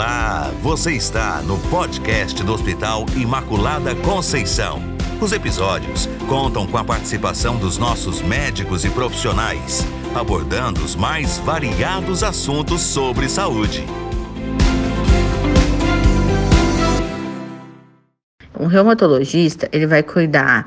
Olá, você está no podcast do Hospital Imaculada Conceição. Os episódios contam com a participação dos nossos médicos e profissionais, abordando os mais variados assuntos sobre saúde. Um reumatologista, ele vai cuidar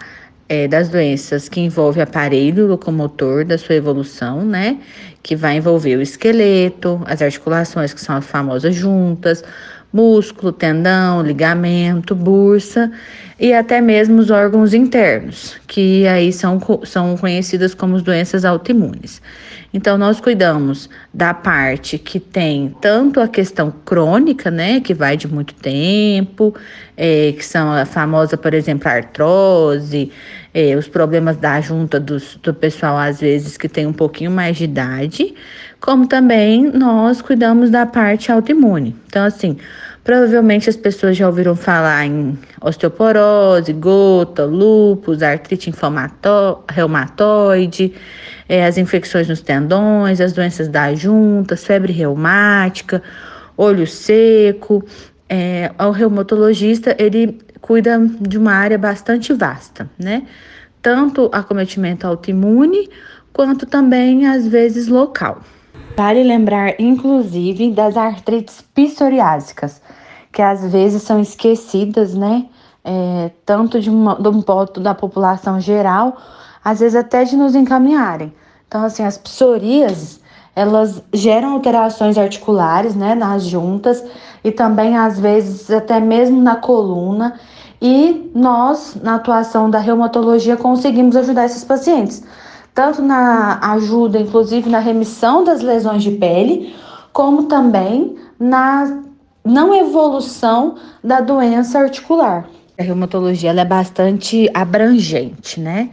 é, das doenças que envolvem aparelho locomotor, da sua evolução, né? Que vai envolver o esqueleto, as articulações, que são as famosas juntas, músculo, tendão, ligamento, bursa e até mesmo os órgãos internos, que aí são, são conhecidas como doenças autoimunes. Então, nós cuidamos da parte que tem tanto a questão crônica, né, que vai de muito tempo, é, que são a famosa, por exemplo, artrose, é, os problemas da junta dos, do pessoal, às vezes, que tem um pouquinho mais de idade, como também nós cuidamos da parte autoimune. Então, assim, provavelmente as pessoas já ouviram falar em osteoporose, gota, lúpus, artrite reumatoide, é, as infecções nos tendões, as doenças das juntas, febre reumática, olho seco. É, o reumatologista, ele cuida de uma área bastante vasta, né? Tanto acometimento autoimune, quanto também, às vezes, local. Vale lembrar, inclusive, das artrites psoriásicas, que às vezes são esquecidas, né? É, tanto de, uma, de um ponto da população geral, às vezes até de nos encaminharem. Então, assim, as psoríases, elas geram alterações articulares, né, nas juntas e também, às vezes, até mesmo na coluna e nós, na atuação da reumatologia, conseguimos ajudar esses pacientes, tanto na ajuda, inclusive na remissão das lesões de pele, como também na não evolução da doença articular. A reumatologia é bastante abrangente, né?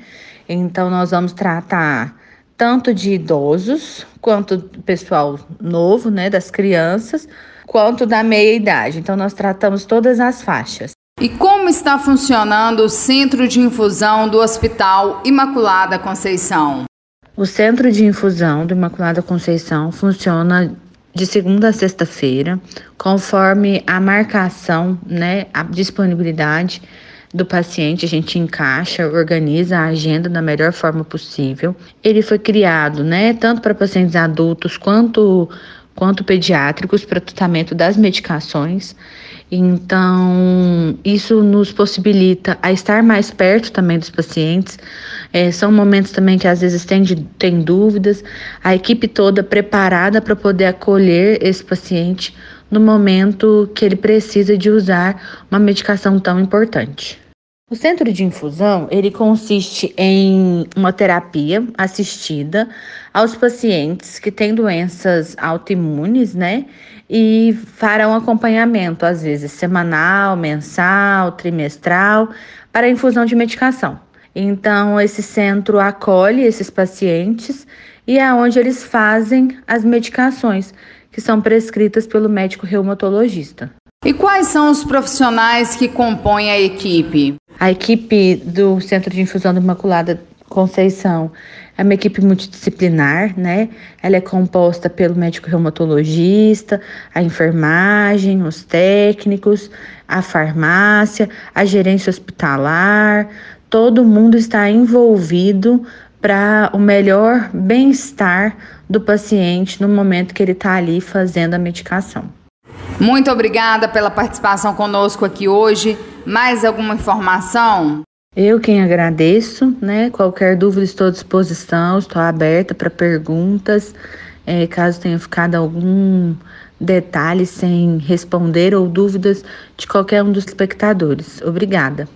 Então, nós vamos tratar tanto de idosos, quanto do pessoal novo, né, das crianças, quanto da meia idade. Então, nós tratamos todas as faixas. E como está funcionando o centro de infusão do Hospital Imaculada Conceição? O centro de infusão do Imaculada Conceição funciona de segunda a sexta-feira, conforme a marcação, né, a disponibilidade do paciente, a gente encaixa, organiza a agenda da melhor forma possível. Ele foi criado, né, tanto para pacientes adultos quanto quanto pediátricos para tratamento das medicações. Então, isso nos possibilita a estar mais perto também dos pacientes. É, são momentos também que às vezes tem, tem dúvidas, a equipe toda preparada para poder acolher esse paciente no momento que ele precisa de usar uma medicação tão importante. O centro de infusão, ele consiste em uma terapia assistida aos pacientes que têm doenças autoimunes, né? E farão acompanhamento, às vezes semanal, mensal, trimestral, para a infusão de medicação. Então, esse centro acolhe esses pacientes e é onde eles fazem as medicações que são prescritas pelo médico reumatologista. E quais são os profissionais que compõem a equipe? A equipe do Centro de Infusão do Imaculada Conceição é uma equipe multidisciplinar, né? Ela é composta pelo médico reumatologista, a enfermagem, os técnicos, a farmácia, a gerência hospitalar, todo mundo está envolvido para o melhor bem-estar do paciente no momento que ele está ali fazendo a medicação. Muito obrigada pela participação conosco aqui hoje. Mais alguma informação? Eu quem agradeço, né? Qualquer dúvida estou à disposição, estou aberta para perguntas. É, caso tenha ficado algum detalhe sem responder ou dúvidas de qualquer um dos espectadores. Obrigada.